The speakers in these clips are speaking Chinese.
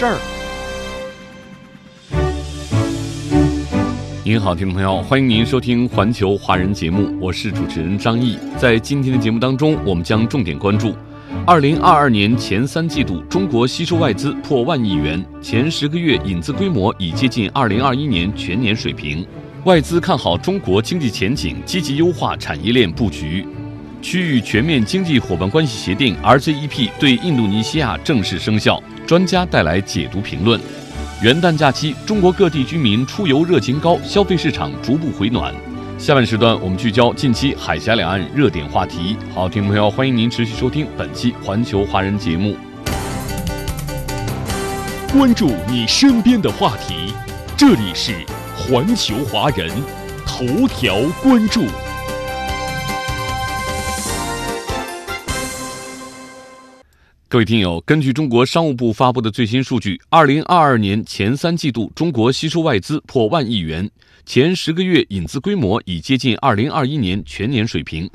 事儿。您好，听众朋友，欢迎您收听《环球华人》节目，我是主持人张毅。在今天的节目当中，我们将重点关注：二零二二年前三季度，中国吸收外资破万亿元，前十个月引资规模已接近二零二一年全年水平。外资看好中国经济前景，积极优化产业链布局。区域全面经济伙伴关系协定 （RCEP） 对印度尼西亚正式生效，专家带来解读评论。元旦假期，中国各地居民出游热情高，消费市场逐步回暖。下半时段，我们聚焦近期海峡两岸热点话题。好，听众朋友，欢迎您持续收听本期《环球华人》节目，关注你身边的话题。这里是《环球华人》头条关注。各位听友，根据中国商务部发布的最新数据，二零二二年前三季度，中国吸收外资破万亿元，前十个月引资规模已接近二零二一年全年水平。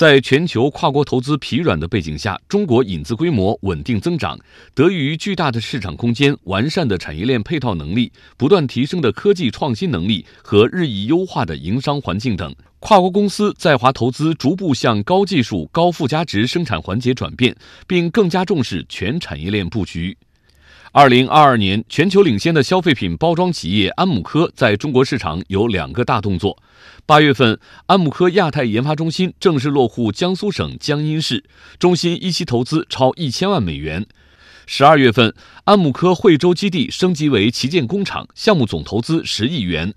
在全球跨国投资疲软的背景下，中国引资规模稳定增长，得益于巨大的市场空间、完善的产业链配套能力、不断提升的科技创新能力和日益优化的营商环境等。跨国公司在华投资逐步向高技术、高附加值生产环节转变，并更加重视全产业链布局。二零二二年，全球领先的消费品包装企业安姆科在中国市场有两个大动作。八月份，安姆科亚太研发中心正式落户江苏省江阴市，中心一期投资超一千万美元。十二月份，安姆科惠州基地升级为旗舰工厂，项目总投资十亿元。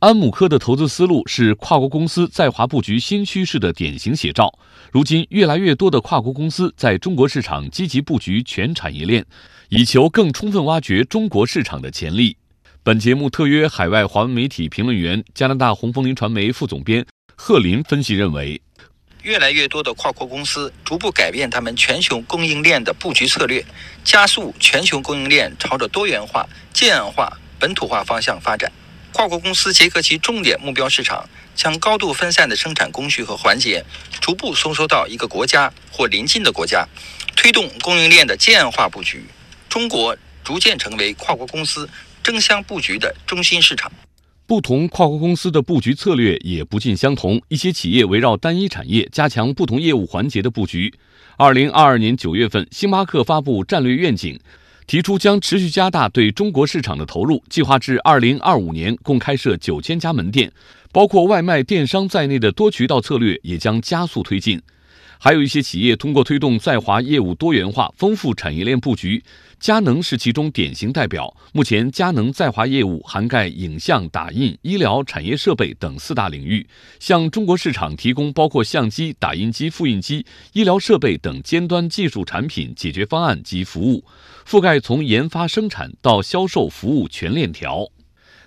安姆科的投资思路是跨国公司在华布局新趋势的典型写照。如今，越来越多的跨国公司在中国市场积极布局全产业链，以求更充分挖掘中国市场的潜力。本节目特约海外华文媒体评论员、加拿大红枫林传媒副总编贺林分析认为，越来越多的跨国公司逐步改变他们全球供应链的布局策略，加速全球供应链朝着多元化、建化、本土化方向发展。跨国公司结合其重点目标市场，将高度分散的生产工序和环节逐步收缩到一个国家或邻近的国家，推动供应链的建化布局。中国逐渐成为跨国公司争相布局的中心市场。不同跨国公司的布局策略也不尽相同，一些企业围绕单一产业加强不同业务环节的布局。二零二二年九月份，星巴克发布战略愿景。提出将持续加大对中国市场的投入，计划至二零二五年共开设九千家门店，包括外卖电商在内的多渠道策略也将加速推进。还有一些企业通过推动在华业务多元化、丰富产业链布局，佳能是其中典型代表。目前，佳能在华业务涵盖影像、打印、医疗、产业设备等四大领域，向中国市场提供包括相机、打印机、复印机、医疗设备等尖端技术产品解决方案及服务。覆盖从研发、生产到销售、服务全链条。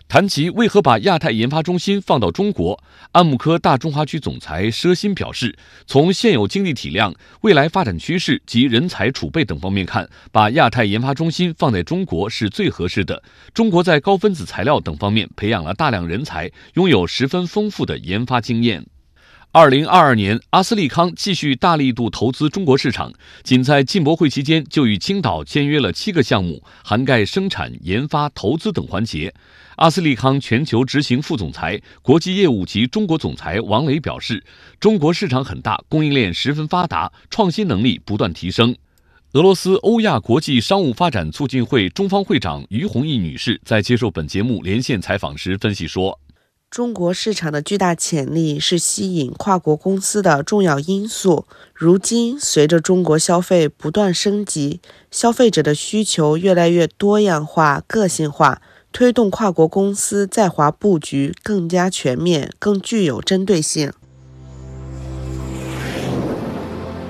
谈及为何把亚太研发中心放到中国，安慕科大中华区总裁佘鑫表示，从现有经济体量、未来发展趋势及人才储备等方面看，把亚太研发中心放在中国是最合适的。中国在高分子材料等方面培养了大量人才，拥有十分丰富的研发经验。二零二二年，阿斯利康继续大力度投资中国市场，仅在进博会期间就与青岛签约了七个项目，涵盖生产、研发、投资等环节。阿斯利康全球执行副总裁、国际业务及中国总裁王磊表示：“中国市场很大，供应链十分发达，创新能力不断提升。”俄罗斯欧亚国际商务发展促进会中方会长于红毅女士在接受本节目连线采访时分析说。中国市场的巨大潜力是吸引跨国公司的重要因素。如今，随着中国消费不断升级，消费者的需求越来越多样化、个性化，推动跨国公司在华布局更加全面、更具有针对性。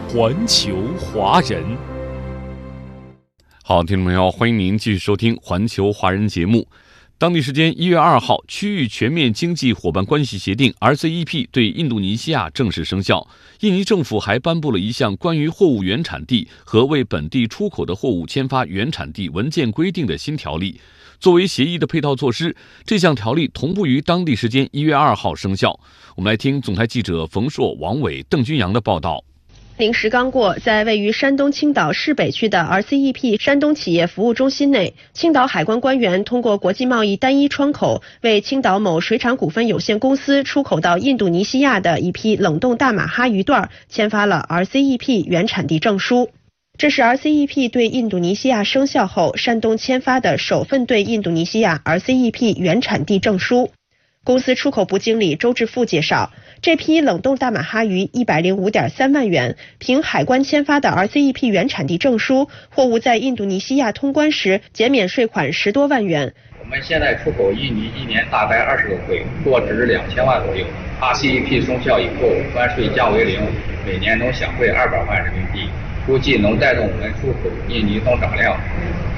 环球华人。好，听众朋友，欢迎您继续收听《环球华人》节目。当地时间一月二号，区域全面经济伙伴关系协定 （RCEP） 对印度尼西亚正式生效。印尼政府还颁布了一项关于货物原产地和为本地出口的货物签发原产地文件规定的新条例。作为协议的配套措施，这项条例同步于当地时间一月二号生效。我们来听总台记者冯硕、王伟、邓军阳的报道。零时刚过，在位于山东青岛市北区的 RCEP 山东企业服务中心内，青岛海关官员通过国际贸易单一窗口，为青岛某水产股份有限公司出口到印度尼西亚的一批冷冻大马哈鱼段签发了 RCEP 原产地证书。这是 RCEP 对印度尼西亚生效后，山东签发的首份对印度尼西亚 RCEP 原产地证书。公司出口部经理周志富介绍，这批冷冻大马哈鱼一百零五点三万元，凭海关签发的 RCEP 原产地证书，货物在印度尼西亚通关时减免税款十多万元。我们现在出口印尼一年大概二十个柜，货值两千万左右。RCEP 生效以后，关税降为零，每年能享惠二百万人民币，估计能带动我们出口印尼增长量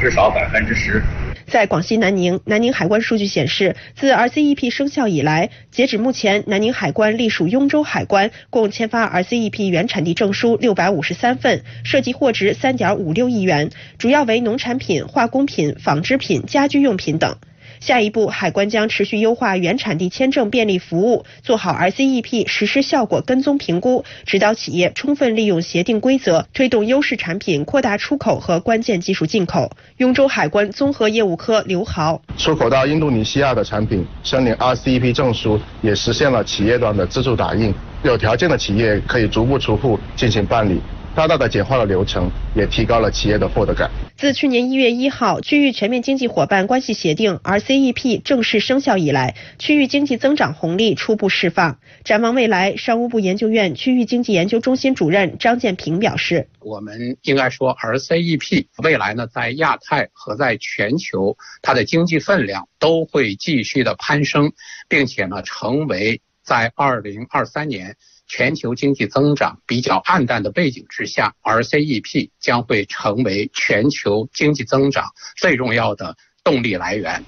至少百分之十。在广西南宁，南宁海关数据显示，自 RCEP 生效以来，截止目前，南宁海关隶属雍州海关，共签发 RCEP 原产地证书六百五十三份，涉及货值三点五六亿元，主要为农产品、化工品、纺织品、家居用品等。下一步，海关将持续优化原产地签证便利服务，做好 RCEP 实施效果跟踪评估，指导企业充分利用协定规则，推动优势产品扩大出口和关键技术进口。雍州海关综合业务科刘豪：出口到印度尼西亚的产品申领 RCEP 证书，也实现了企业端的自助打印，有条件的企业可以逐步出户进行办理。大大的简化了流程，也提高了企业的获得感。自去年一月一号区域全面经济伙伴关系协定 RCEP 正式生效以来，区域经济增长红利初步释放。展望未来，商务部研究院区域经济研究中心主任张建平表示：“我们应该说，RCEP 未来呢，在亚太和在全球，它的经济分量都会继续的攀升，并且呢，成为在二零二三年。”全球经济增长比较暗淡的背景之下，RCEP 将会成为全球经济增长最重要的动力来源。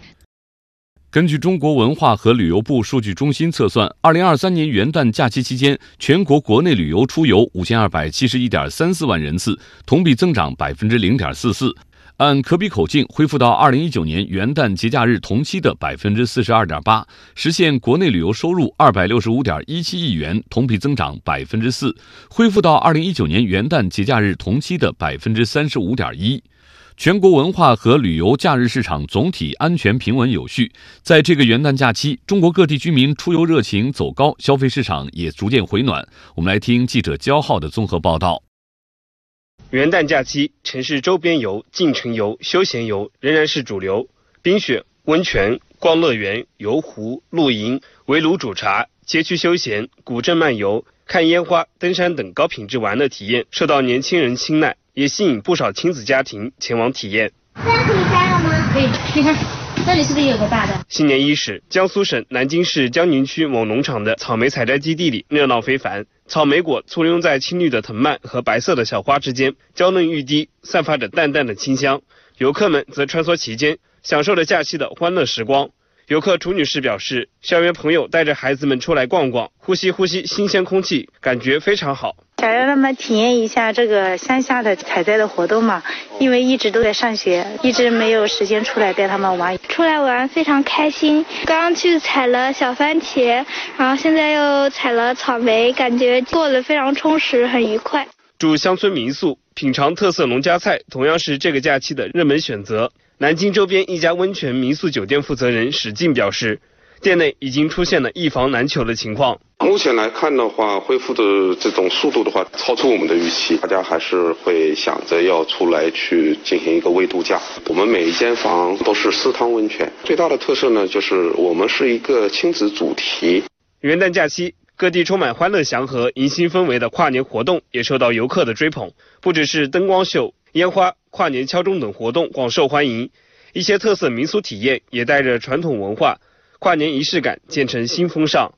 根据中国文化和旅游部数据中心测算，二零二三年元旦假期期间，全国国内旅游出游五千二百七十一点三四万人次，同比增长百分之零点四四。按可比口径恢复到二零一九年元旦节假日同期的百分之四十二点八，实现国内旅游收入二百六十五点一七亿元，同比增长百分之四，恢复到二零一九年元旦节假日同期的百分之三十五点一。全国文化和旅游假日市场总体安全平稳有序。在这个元旦假期，中国各地居民出游热情走高，消费市场也逐渐回暖。我们来听记者焦浩的综合报道。元旦假期，城市周边游、进城游、休闲游仍然是主流。冰雪、温泉、逛乐园、游湖、露营、围炉煮茶、街区休闲、古镇漫游、看烟花、登山等高品质玩乐体验受到年轻人青睐，也吸引不少亲子家庭前往体验。现在可以摘了吗？可以，你看，这里是不是有个大的？新年伊始，江苏省南京市江宁区某农场的草莓采摘基地里热闹非凡。草莓果簇拥在青绿的藤蔓和白色的小花之间，娇嫩欲滴，散发着淡淡的清香。游客们则穿梭其间，享受着假期的欢乐时光。游客楚女士表示，校园朋友带着孩子们出来逛逛，呼吸呼吸新鲜空气，感觉非常好。想让他们体验一下这个乡下的采摘的活动嘛，因为一直都在上学，一直没有时间出来带他们玩。出来玩非常开心，刚刚去采了小番茄，然后现在又采了草莓，感觉过得非常充实，很愉快。住乡村民宿，品尝特色农家菜，同样是这个假期的热门选择。南京周边一家温泉民宿酒店负责人史进表示。店内已经出现了一房难求的情况。目前来看的话，恢复的这种速度的话，超出我们的预期。大家还是会想着要出来去进行一个微度假。我们每一间房都是私汤温泉，最大的特色呢，就是我们是一个亲子主题。元旦假期，各地充满欢乐祥和、迎新氛围的跨年活动也受到游客的追捧。不只是灯光秀、烟花、跨年敲钟等活动广受欢迎，一些特色民俗体验也带着传统文化。跨年仪式感渐成新风尚。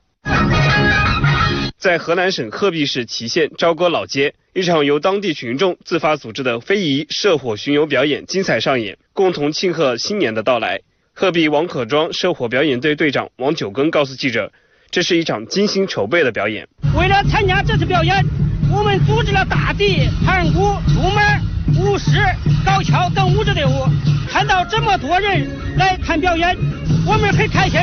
在河南省鹤壁市淇县朝歌老街，一场由当地群众自发组织的非遗射火巡游表演精彩上演，共同庆贺新年的到来。鹤壁王可庄射火表演队队长王九根告诉记者，这是一场精心筹备的表演。为了参加这次表演，我们组织了大笛、盘鼓、竹门、舞狮、高跷等舞蹈队伍。看到这么多人来看表演，我们很开心。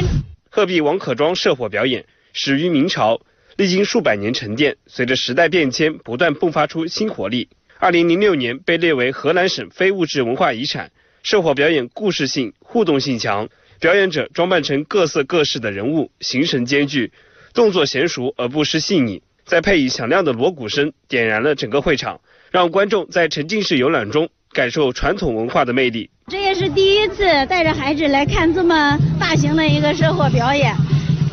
鹤壁王可庄社火表演始于明朝。历经数百年沉淀，随着时代变迁，不断迸发出新活力。二零零六年被列为河南省非物质文化遗产。社火表演故事性、互动性强，表演者装扮成各色各式的人物，形神兼具，动作娴熟而不失细腻。再配以响亮的锣鼓声，点燃了整个会场，让观众在沉浸式游览中感受传统文化的魅力。这也是第一次带着孩子来看这么大型的一个社火表演，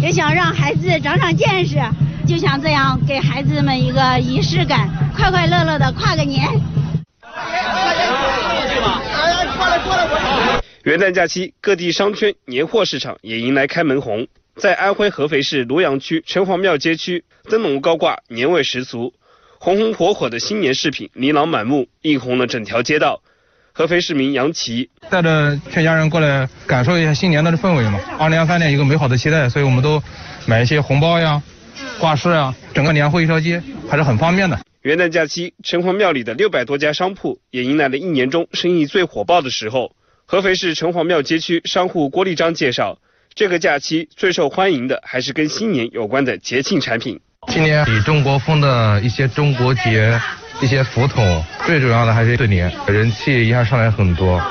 也想让孩子长长见识。就想这样给孩子们一个仪式感，快快乐乐的跨个年。元旦假期，各地商圈年货市场也迎来开门红。在安徽合肥市庐阳区城隍庙街区，灯笼高挂，年味十足，红红火火的新年饰品琳琅满目，映红了整条街道。合肥市民杨奇带着全家人过来感受一下新年的氛围嘛，二零二三年一个美好的期待，所以我们都买一些红包呀。挂饰啊，整个年货一条街还是很方便的。元旦假期，城隍庙里的六百多家商铺也迎来了一年中生意最火爆的时候。合肥市城隍庙街区商户郭立章介绍，这个假期最受欢迎的还是跟新年有关的节庆产品。今年以中国风的一些中国结、一些福桶，最主要的还是对联，人气一下上来很多。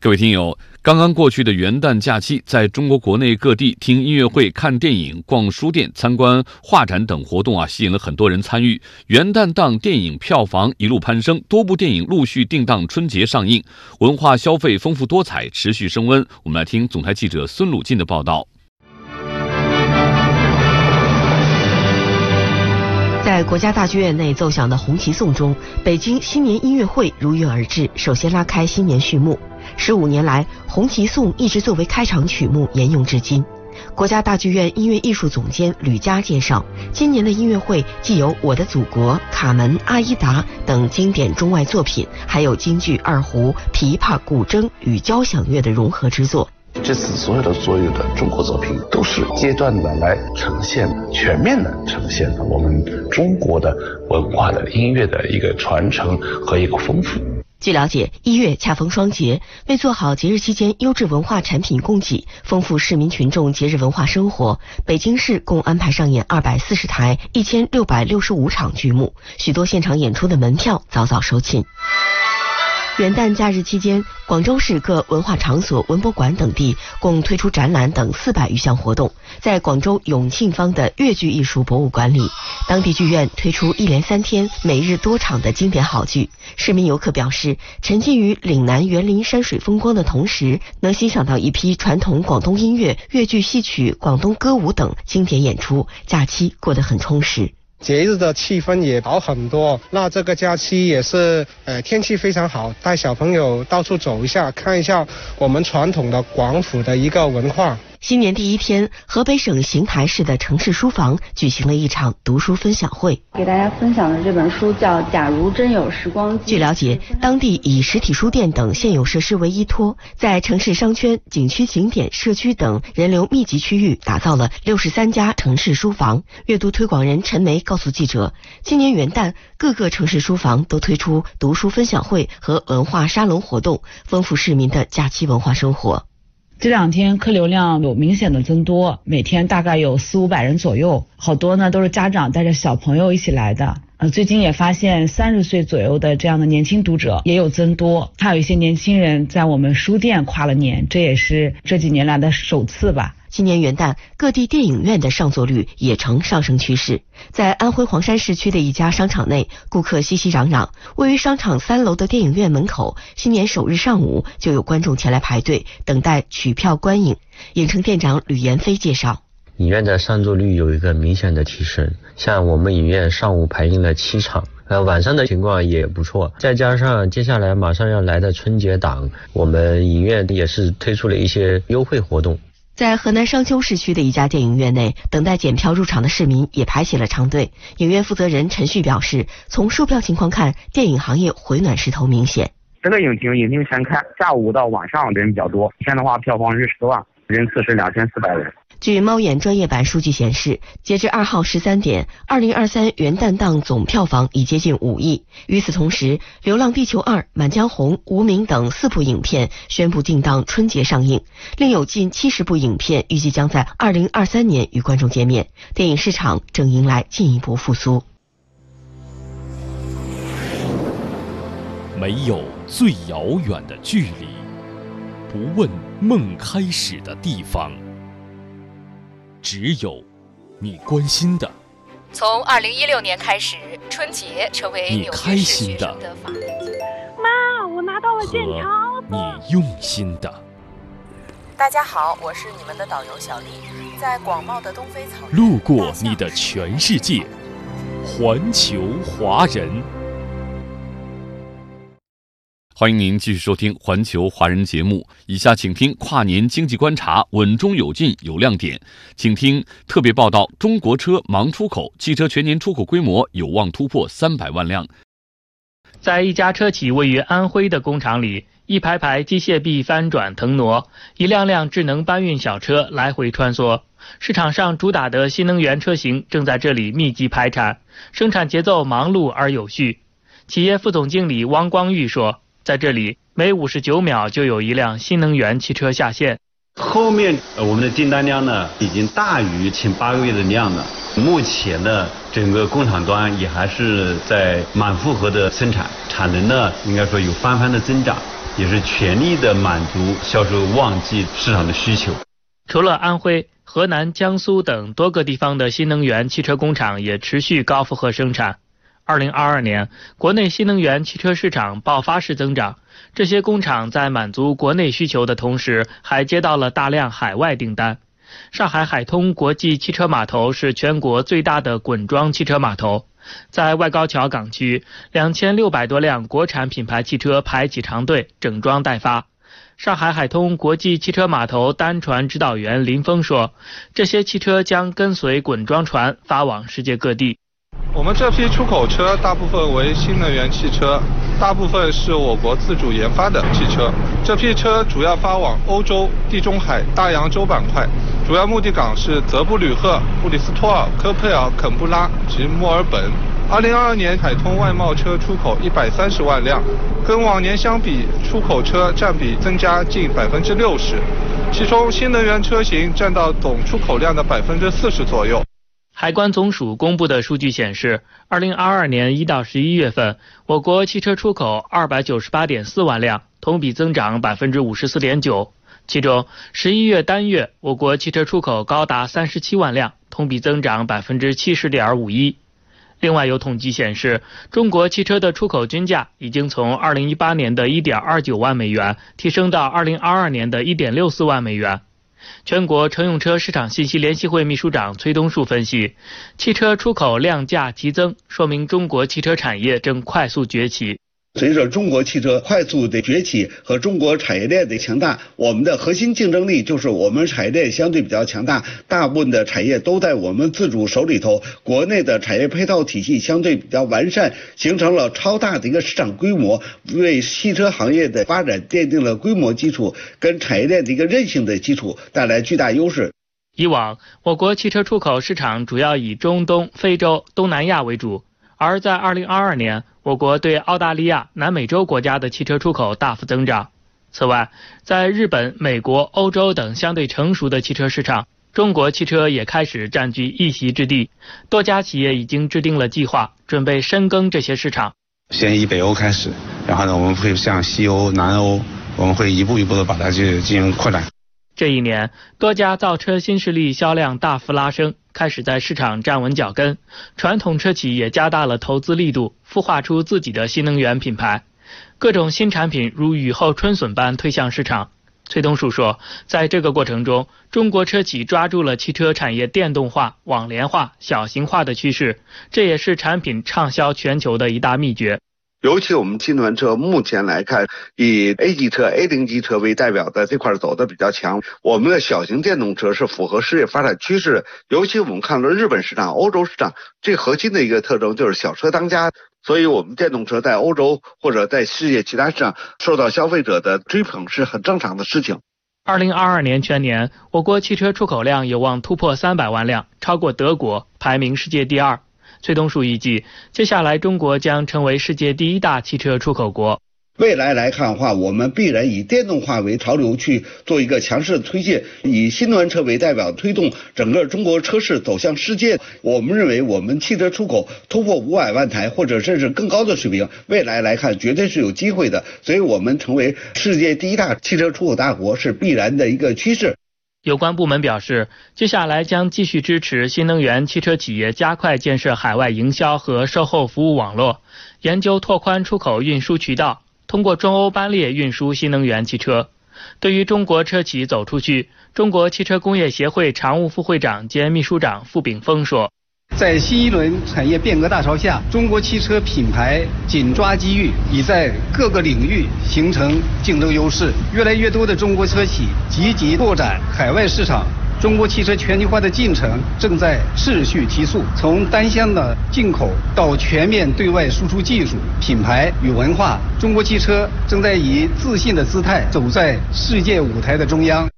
各位听友。刚刚过去的元旦假期，在中国国内各地听音乐会、看电影、逛书店、参观画展等活动啊，吸引了很多人参与。元旦档电影票房一路攀升，多部电影陆续定档春节上映，文化消费丰富多彩，持续升温。我们来听总台记者孙鲁进的报道。国家大剧院内奏响的红旗颂中，北京新年音乐会如约而至，首先拉开新年序幕。十五年来，《红旗颂》一直作为开场曲目沿用至今。国家大剧院音乐艺术总监吕嘉介绍，今年的音乐会既有《我的祖国》《卡门》《阿依达》等经典中外作品，还有京剧、二胡、琵琶、古筝与交响乐的融合之作。这次所有的所有的中国作品都是阶段的来呈现，全面的呈现了我们中国的文化的音乐的一个传承和一个丰富。据了解，一月恰逢双节，为做好节日期间优质文化产品供给，丰富市民群众节日文化生活，北京市共安排上演二百四十台、一千六百六十五场剧目，许多现场演出的门票早早售罄。元旦假日期间，广州市各文化场所、文博馆等地共推出展览等四百余项活动。在广州永庆坊的粤剧艺术博物馆里，当地剧院推出一连三天、每日多场的经典好剧。市民游客表示，沉浸于岭南园林山水风光的同时，能欣赏到一批传统广东音乐、粤剧戏曲、广东歌舞等经典演出，假期过得很充实。节日的气氛也好很多，那这个假期也是，呃，天气非常好，带小朋友到处走一下，看一下我们传统的广府的一个文化。新年第一天，河北省邢台市的城市书房举行了一场读书分享会。给大家分享的这本书叫《假如真有时光机》。据了解，当地以实体书店等现有设施为依托，在城市商圈、景区景点、社区等人流密集区域打造了六十三家城市书房。阅读推广人陈梅告诉记者，今年元旦，各个城市书房都推出读书分享会和文化沙龙活动，丰富市民的假期文化生活。这两天客流量有明显的增多，每天大概有四五百人左右，好多呢都是家长带着小朋友一起来的。呃，最近也发现三十岁左右的这样的年轻读者也有增多，还有一些年轻人在我们书店跨了年，这也是这几年来的首次吧。今年元旦，各地电影院的上座率也呈上升趋势。在安徽黄山市区的一家商场内，顾客熙熙攘攘。位于商场三楼的电影院门口，新年首日上午就有观众前来排队等待取票观影。影城店长吕延飞介绍，影院的上座率有一个明显的提升，像我们影院上午排映了七场，呃，晚上的情况也不错。再加上接下来马上要来的春节档，我们影院也是推出了一些优惠活动。在河南商丘市区的一家电影院内，等待检票入场的市民也排起了长队。影院负责人陈旭表示，从售票情况看，电影行业回暖势头明显。这个影厅影厅全开，下午到晚上人比较多。一天的话，票房是十万，人次是两千四百人。据猫眼专业版数据显示，截至二号十三点，二零二三元旦档总票房已接近五亿。与此同时，《流浪地球二》《满江红》《无名》等四部影片宣布定档春节上映，另有近七十部影片预计将在二零二三年与观众见面。电影市场正迎来进一步复苏。没有最遥远的距离，不问梦开始的地方。只有你关心的。从二零一六年开始，春节成为你开心的。妈，我拿到了健康。你用心的。大家好，我是你们的导游小丽，在广袤的东非草原。路过你的全世界，环球华人。欢迎您继续收听《环球华人》节目。以下请听跨年经济观察，稳中有进，有亮点。请听特别报道：中国车忙出口，汽车全年出口规模有望突破三百万辆。在一家车企位于安徽的工厂里，一排排机械臂翻转腾挪，一辆辆智能搬运小车来回穿梭。市场上主打的新能源车型正在这里密集排产，生产节奏忙碌而有序。企业副总经理汪光玉说。在这里，每五十九秒就有一辆新能源汽车下线。后面我们的订单量呢，已经大于前八个月的量了。目前呢，整个工厂端也还是在满负荷的生产，产能呢应该说有翻番的增长，也是全力的满足销售旺季市场的需求。除了安徽、河南、江苏等多个地方的新能源汽车工厂也持续高负荷生产。二零二二年，国内新能源汽车市场爆发式增长。这些工厂在满足国内需求的同时，还接到了大量海外订单。上海海通国际汽车码头是全国最大的滚装汽车码头，在外高桥港区，两千六百多辆国产品牌汽车排起长队，整装待发。上海海通国际汽车码头单船指导员林峰说：“这些汽车将跟随滚装船发往世界各地。”我们这批出口车大部分为新能源汽车，大部分是我国自主研发的汽车。这批车主要发往欧洲、地中海、大洋洲板块，主要目的港是泽布吕赫、布里斯托尔、科佩尔、肯布拉及墨尔本。二零二二年海通外贸车出口一百三十万辆，跟往年相比，出口车占比增加近百分之六十，其中新能源车型占到总出口量的百分之四十左右。海关总署公布的数据显示，二零二二年一到十一月份，我国汽车出口二百九十八点四万辆，同比增长百分之五十四点九。其中，十一月单月我国汽车出口高达三十七万辆，同比增长百分之七十点五一。另外，有统计显示，中国汽车的出口均价已经从二零一八年的一点二九万美元提升到二零二二年的一点六四万美元。全国乘用车市场信息联席会秘书长崔东树分析，汽车出口量价齐增，说明中国汽车产业正快速崛起。随着中国汽车快速的崛起和中国产业链的强大，我们的核心竞争力就是我们产业链相对比较强大，大部分的产业都在我们自主手里头，国内的产业配套体系相对比较完善，形成了超大的一个市场规模，为汽车行业的发展奠定了规模基础跟产业链的一个韧性的基础，带来巨大优势。以往，我国汽车出口市场主要以中东、非洲、东南亚为主。而在二零二二年，我国对澳大利亚、南美洲国家的汽车出口大幅增长。此外，在日本、美国、欧洲等相对成熟的汽车市场，中国汽车也开始占据一席之地。多家企业已经制定了计划，准备深耕这些市场。先以北欧开始，然后呢，我们会向西欧、南欧，我们会一步一步的把它去进行扩展。这一年，多家造车新势力销量大幅拉升，开始在市场站稳脚跟。传统车企也加大了投资力度，孵化出自己的新能源品牌。各种新产品如雨后春笋般推向市场。崔东树说，在这个过程中，中国车企抓住了汽车产业电动化、网联化、小型化的趋势，这也是产品畅销全球的一大秘诀。尤其我们新能源车目前来看，以 A 级车、A 零级车为代表的这块走的比较强。我们的小型电动车是符合世界发展趋势，尤其我们看到日本市场、欧洲市场，最核心的一个特征就是小车当家。所以，我们电动车在欧洲或者在世界其他市场受到消费者的追捧是很正常的事情。二零二二年全年，我国汽车出口量有望突破三百万辆，超过德国，排名世界第二。崔东树预计，接下来中国将成为世界第一大汽车出口国。未来来看的话，我们必然以电动化为潮流去做一个强势的推进，以新能源车为代表推动整个中国车市走向世界。我们认为，我们汽车出口突破五百万台，或者甚至更高的水平，未来来看绝对是有机会的。所以，我们成为世界第一大汽车出口大国是必然的一个趋势。有关部门表示，接下来将继续支持新能源汽车企业加快建设海外营销和售后服务网络，研究拓宽出口运输渠道，通过中欧班列运输新能源汽车。对于中国车企走出去，中国汽车工业协会常务副会长兼秘书长付炳峰说。在新一轮产业变革大潮下，中国汽车品牌紧抓机遇，已在各个领域形成竞争优势。越来越多的中国车企积极拓展海外市场，中国汽车全球化的进程正在持续提速。从单向的进口到全面对外输出技术、品牌与文化，中国汽车正在以自信的姿态走在世界舞台的中央。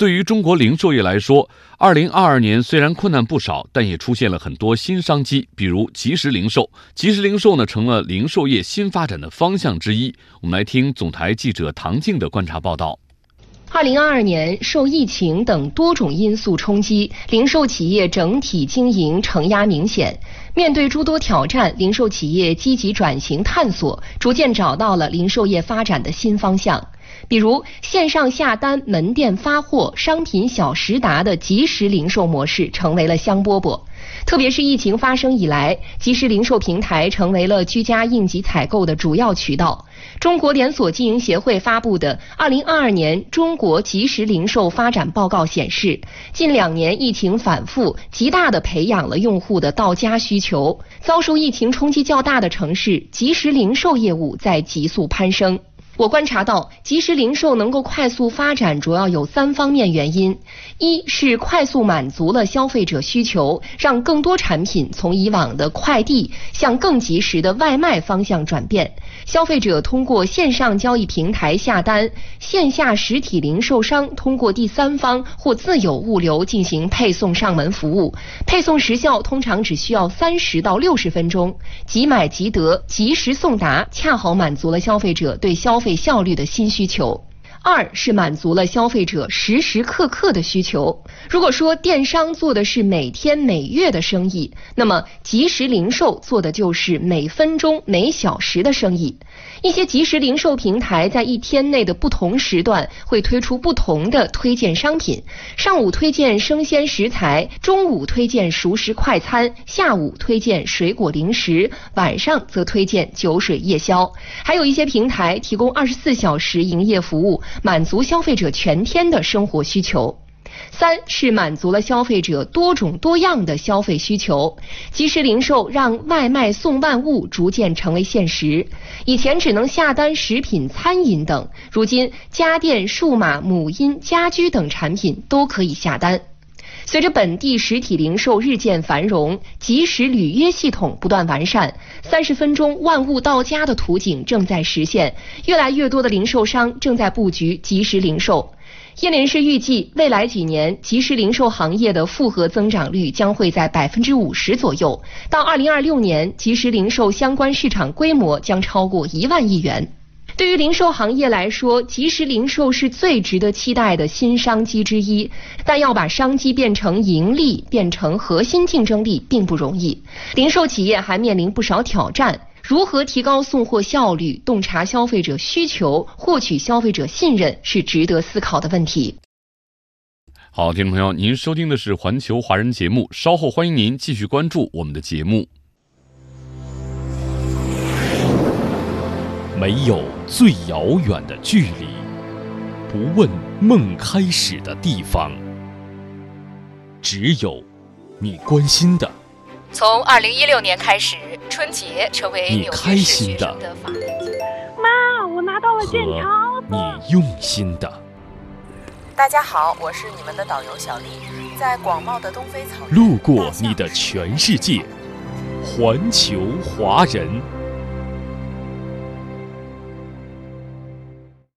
对于中国零售业来说，二零二二年虽然困难不少，但也出现了很多新商机，比如即时零售。即时零售呢，成了零售业新发展的方向之一。我们来听总台记者唐静的观察报道。二零二二年，受疫情等多种因素冲击，零售企业整体经营承压明显。面对诸多挑战，零售企业积极转型探索，逐渐找到了零售业发展的新方向。比如线上下单、门店发货、商品小时达的即时零售模式成为了香饽饽。特别是疫情发生以来，即时零售平台成为了居家应急采购的主要渠道。中国连锁经营协会发布的《二零二二年中国即时零售发展报告》显示，近两年疫情反复，极大的培养了用户的到家需求。遭受疫情冲击较大的城市，即时零售业务在急速攀升。我观察到，即时零售能够快速发展，主要有三方面原因：一是快速满足了消费者需求，让更多产品从以往的快递向更及时的外卖方向转变。消费者通过线上交易平台下单，线下实体零售商通过第三方或自有物流进行配送上门服务，配送时效通常只需要三十到六十分钟，即买即得，及时送达，恰好满足了消费者对消费效率的新需求。二是满足了消费者时时刻刻的需求。如果说电商做的是每天每月的生意，那么即时零售做的就是每分钟每小时的生意。一些即时零售平台在一天内的不同时段会推出不同的推荐商品，上午推荐生鲜食材，中午推荐熟食快餐，下午推荐水果零食，晚上则推荐酒水夜宵。还有一些平台提供二十四小时营业服务。满足消费者全天的生活需求。三是满足了消费者多种多样的消费需求。即时零售让外卖送万物逐渐成为现实。以前只能下单食品、餐饮等，如今家电、数码、母婴、家居等产品都可以下单。随着本地实体零售日渐繁荣，即时履约系统不断完善，三十分钟万物到家的图景正在实现。越来越多的零售商正在布局即时零售。业内人士预计，未来几年即时零售行业的复合增长率将会在百分之五十左右。到二零二六年，即时零售相关市场规模将超过一万亿元。对于零售行业来说，即时零售是最值得期待的新商机之一。但要把商机变成盈利，变成核心竞争力，并不容易。零售企业还面临不少挑战。如何提高送货效率、洞察消费者需求、获取消费者信任，是值得思考的问题。好，听众朋友，您收听的是环球华人节目，稍后欢迎您继续关注我们的节目。没有最遥远的距离，不问梦开始的地方，只有你关心的。从二零一六年开始，春节成为你纽开约市心的学生的法定节妈，我拿到了健和康。你用心的。大家好，我是你们的导游小丽，在广袤的东非草原，路过你的全世界，环球华人。